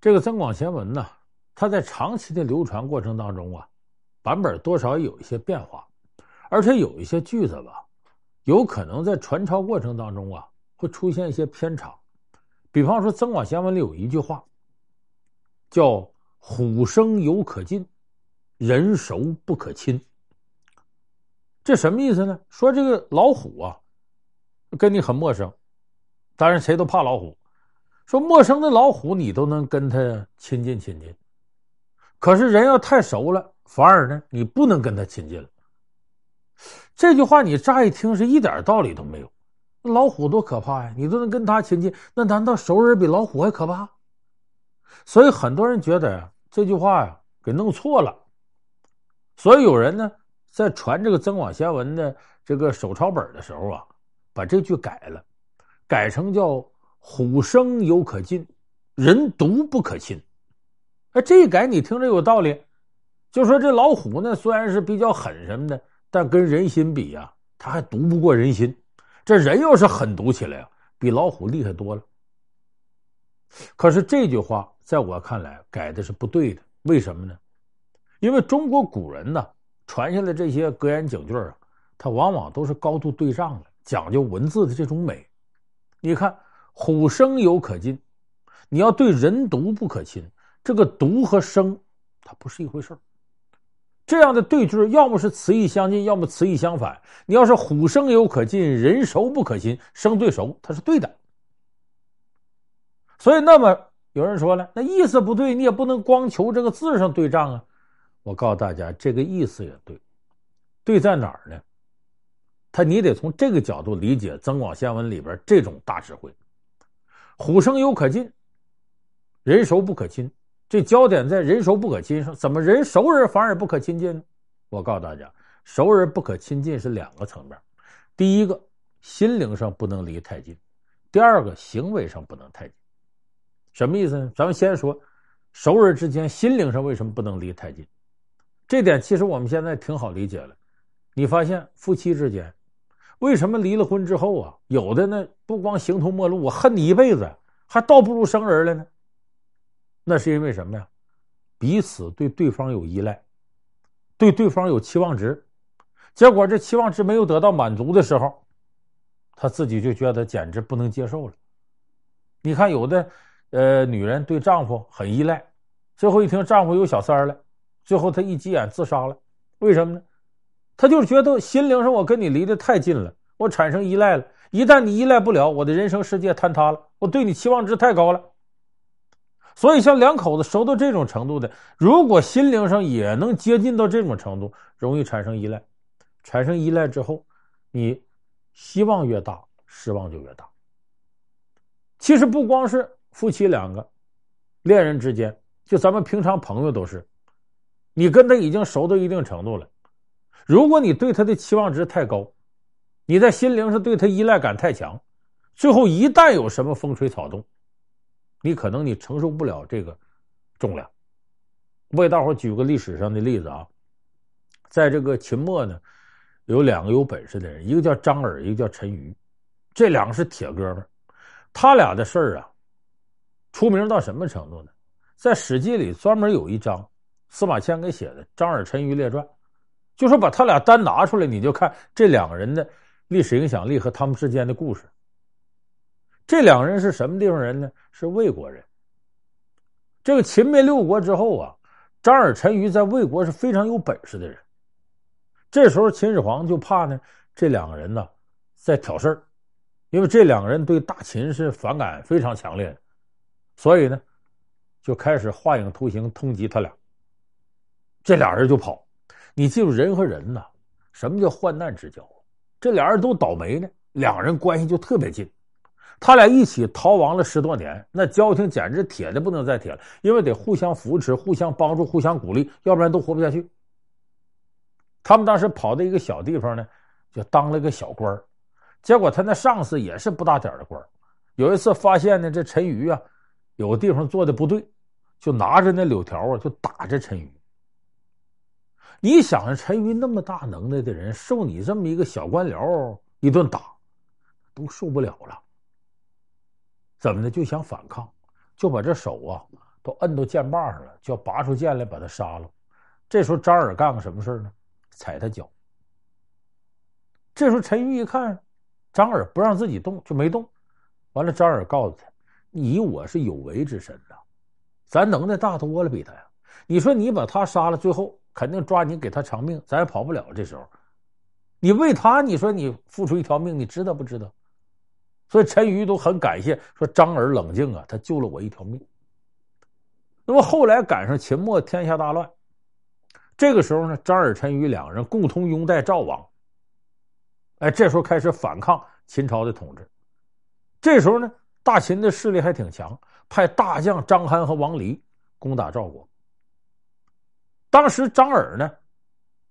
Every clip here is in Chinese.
这个《增广贤文》呢，它在长期的流传过程当中啊，版本多少有一些变化，而且有一些句子吧，有可能在传抄过程当中啊，会出现一些偏差。比方说，《增广贤文》里有一句话，叫“虎生犹可近，人熟不可亲”。这什么意思呢？说这个老虎啊，跟你很陌生，当然谁都怕老虎。说陌生的老虎，你都能跟他亲近亲近，可是人要太熟了，反而呢，你不能跟他亲近了。这句话你乍一听是一点道理都没有。老虎多可怕呀，你都能跟他亲近，那难道熟人比老虎还可怕？所以很多人觉得呀，这句话呀给弄错了。所以有人呢在传这个《增广贤文》的这个手抄本的时候啊，把这句改了，改成叫。虎生犹可近，人独不可亲。哎，这一改你听着有道理。就说这老虎呢，虽然是比较狠什么的，但跟人心比呀，他还毒不过人心。这人要是狠毒起来啊，比老虎厉害多了。可是这句话在我看来改的是不对的。为什么呢？因为中国古人呢传下来这些格言警句啊，它往往都是高度对仗的，讲究文字的这种美。你看。虎生犹可近，你要对人毒不可亲。这个毒和生，它不是一回事。这样的对句，要么是词义相近，要么词义相反。你要是虎生犹可近，人熟不可亲，生对熟，它是对的。所以，那么有人说了，那意思不对，你也不能光求这个字上对仗啊。我告诉大家，这个意思也对，对在哪儿呢？他你得从这个角度理解《增广贤文》里边这种大智慧。虎生犹可近，人熟不可亲。这焦点在人熟不可亲上，怎么人熟人反而不可亲近呢？我告诉大家，熟人不可亲近是两个层面。第一个，心灵上不能离太近；第二个，行为上不能太近。什么意思呢？咱们先说熟人之间心灵上为什么不能离太近？这点其实我们现在挺好理解了。你发现夫妻之间。为什么离了婚之后啊，有的呢不光形同陌路，我恨你一辈子，还倒不如生人了呢？那是因为什么呀？彼此对对方有依赖，对对方有期望值，结果这期望值没有得到满足的时候，他自己就觉得简直不能接受了。你看，有的呃女人对丈夫很依赖，最后一听丈夫有小三了，最后她一急眼自杀了。为什么呢？她就是觉得心灵上我跟你离得太近了，我产生依赖了。一旦你依赖不了，我的人生世界坍塌了。我对你期望值太高了。所以，像两口子熟到这种程度的，如果心灵上也能接近到这种程度，容易产生依赖。产生依赖之后，你希望越大，失望就越大。其实不光是夫妻两个，恋人之间，就咱们平常朋友都是，你跟他已经熟到一定程度了。如果你对他的期望值太高，你在心灵上对他依赖感太强，最后一旦有什么风吹草动，你可能你承受不了这个重量。我给大伙举个历史上的例子啊，在这个秦末呢，有两个有本事的人，一个叫张耳，一个叫陈驭，这两个是铁哥们，他俩的事儿啊，出名到什么程度呢？在《史记》里专门有一章，司马迁给写的《张耳陈驭列传》。就说把他俩单拿出来，你就看这两个人的历史影响力和他们之间的故事。这两个人是什么地方人呢？是魏国人。这个秦灭六国之后啊，张耳、陈驭在魏国是非常有本事的人。这时候秦始皇就怕呢，这两个人呢在挑事儿，因为这两个人对大秦是反感非常强烈的，所以呢就开始画影图形通缉他俩。这俩人就跑。你记住，人和人呐，什么叫患难之交？这俩人都倒霉呢，两人关系就特别近。他俩一起逃亡了十多年，那交情简直铁的不能再铁了，因为得互相扶持、互相帮助、互相鼓励，要不然都活不下去。他们当时跑到一个小地方呢，就当了个小官。结果他那上司也是不大点的官。有一次发现呢，这陈瑜啊，有个地方做的不对，就拿着那柳条啊，就打这陈瑜。你想，陈驭那么大能耐的人，受你这么一个小官僚一顿打，都受不了了。怎么的？就想反抗，就把这手啊都摁到剑把上了，就要拔出剑来把他杀了。这时候张耳干个什么事呢？踩他脚。这时候陈驭一看，张耳不让自己动，就没动。完了，张耳告诉他：“你我是有为之身呐，咱能耐大多了，比他呀。你说你把他杀了，最后肯定抓你给他偿命，咱也跑不了。这时候，你为他，你说你付出一条命，你知道不知道？所以陈驭都很感谢，说张耳冷静啊，他救了我一条命。那么后来赶上秦末天下大乱，这个时候呢，张耳、陈驭两人共同拥戴赵王。哎，这时候开始反抗秦朝的统治。这时候呢，大秦的势力还挺强，派大将章邯和王离攻打赵国。当时张耳呢，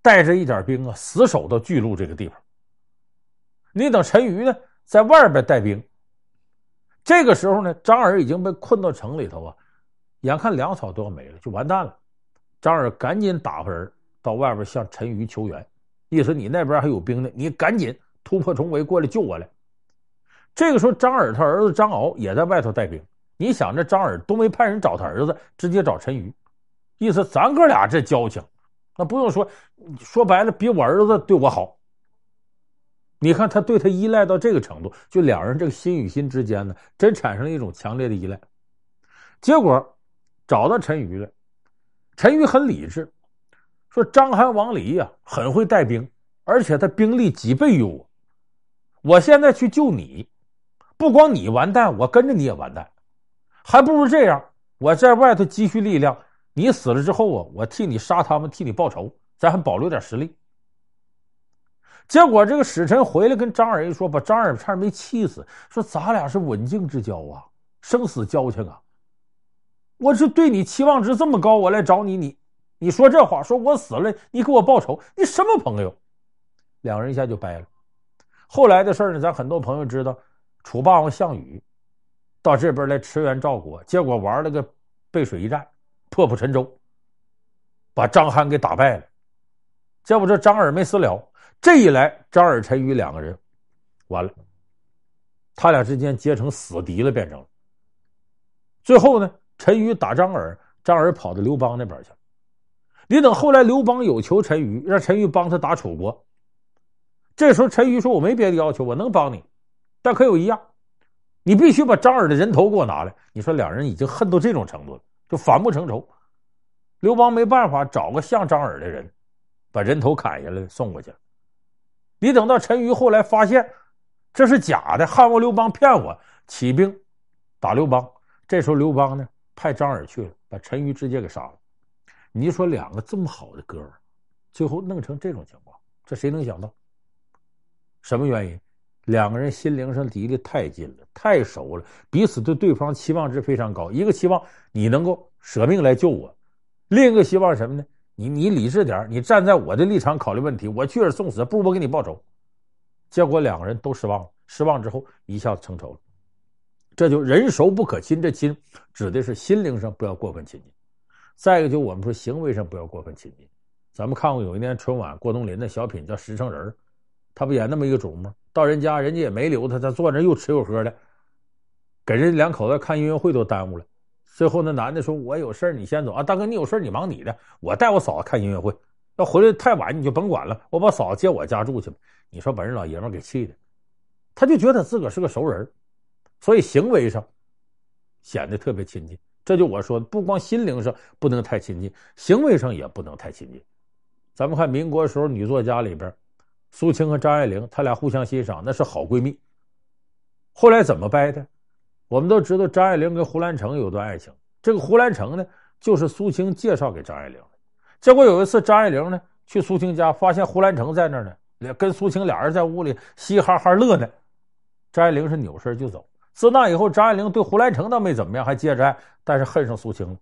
带着一点兵啊，死守到巨鹿这个地方。你等陈驭呢，在外边带兵。这个时候呢，张耳已经被困到城里头啊，眼看粮草都要没了，就完蛋了。张耳赶紧打发人到外边向陈驭求援。意思你那边还有兵呢，你赶紧突破重围过来救我来。这个时候，张耳他儿子张敖也在外头带兵。你想，这张耳都没派人找他儿子，直接找陈驭，意思咱哥俩这交情，那不用说，说白了，比我儿子对我好。你看他对他依赖到这个程度，就两人这个心与心之间呢，真产生了一种强烈的依赖。结果找到陈瑜了，陈瑜很理智。说章邯王离呀，很会带兵，而且他兵力几倍于我。我现在去救你，不光你完蛋，我跟着你也完蛋。还不如这样，我在外头积蓄力量，你死了之后啊，我替你杀他们，替你报仇，咱还保留点实力。结果这个使臣回来跟张耳一说，把张耳差点没气死，说咱俩是刎颈之交啊，生死交情啊。我是对你期望值这么高，我来找你，你。你说这话，说我死了，你给我报仇，你什么朋友？两人一下就掰了。后来的事呢，咱很多朋友知道，楚霸王项羽到这边来驰援赵国，结果玩了个背水一战，破釜沉舟，把章邯给打败了。结果这张耳没死了，这一来，张耳、陈驭两个人完了，他俩之间结成死敌了，变成了。最后呢，陈驭打张耳，张耳跑到刘邦那边去了。你等后来，刘邦有求陈驭，让陈驭帮他打楚国。这时候，陈驭说：“我没别的要求，我能帮你，但可有一样，你必须把张耳的人头给我拿来。”你说两人已经恨到这种程度了，就反目成仇。刘邦没办法，找个像张耳的人，把人头砍下来送过去了。你等到陈驭后来发现这是假的，汉王刘邦骗我，起兵打刘邦。这时候，刘邦呢派张耳去了，把陈驭直接给杀了。你说两个这么好的哥们，最后弄成这种情况，这谁能想到？什么原因？两个人心灵上离得太近了，太熟了，彼此对对方期望值非常高。一个期望你能够舍命来救我，另一个希望什么呢？你你理智点，你站在我的立场考虑问题，我去而送死，不如我给你报仇。结果两个人都失望了，失望之后一下子成仇了。这就人熟不可亲，这亲指的是心灵上不要过分亲近。再一个，就我们说行为上不要过分亲近。咱们看过有一年春晚，郭冬临的小品叫《实诚人》，他不演那么一个主吗？到人家，人家也没留他，他坐那又吃又喝的，给人两口子看音乐会都耽误了。最后那男的说：“我有事你先走啊，大哥，你有事你忙你的，我带我嫂子看音乐会，要回来太晚你就甭管了，我把嫂子接我家住去吧。”你说把人老爷们给气的，他就觉得自个儿是个熟人，所以行为上显得特别亲近。这就我说的，不光心灵上不能太亲近，行为上也不能太亲近。咱们看民国时候女作家里边，苏青和张爱玲，她俩互相欣赏，那是好闺蜜。后来怎么掰的？我们都知道张爱玲跟胡兰成有段爱情，这个胡兰成呢，就是苏青介绍给张爱玲的。结果有一次张爱玲呢去苏青家，发现胡兰成在那儿呢，跟苏青俩人在屋里嘻嘻哈哈乐呢。张爱玲是扭身就走。自那以后，张爱玲对胡兰成倒没怎么样，还接着爱，但是恨上苏青了。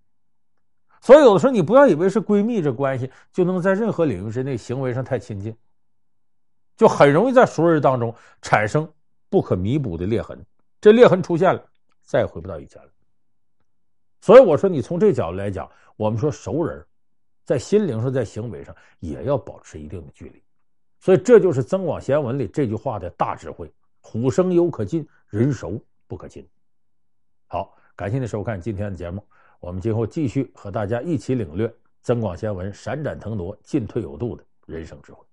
所以有的时候，你不要以为是闺蜜这关系就能在任何领域之内行为上太亲近，就很容易在熟人当中产生不可弥补的裂痕。这裂痕出现了，再也回不到以前了。所以我说，你从这角度来讲，我们说熟人，在心灵上、在行为上也要保持一定的距离。所以这就是《增广贤文》里这句话的大智慧：虎生犹可近，人熟不可亲。好，感谢您收看今天的节目，我们今后继续和大家一起领略增广贤文闪展腾挪、进退有度的人生智慧。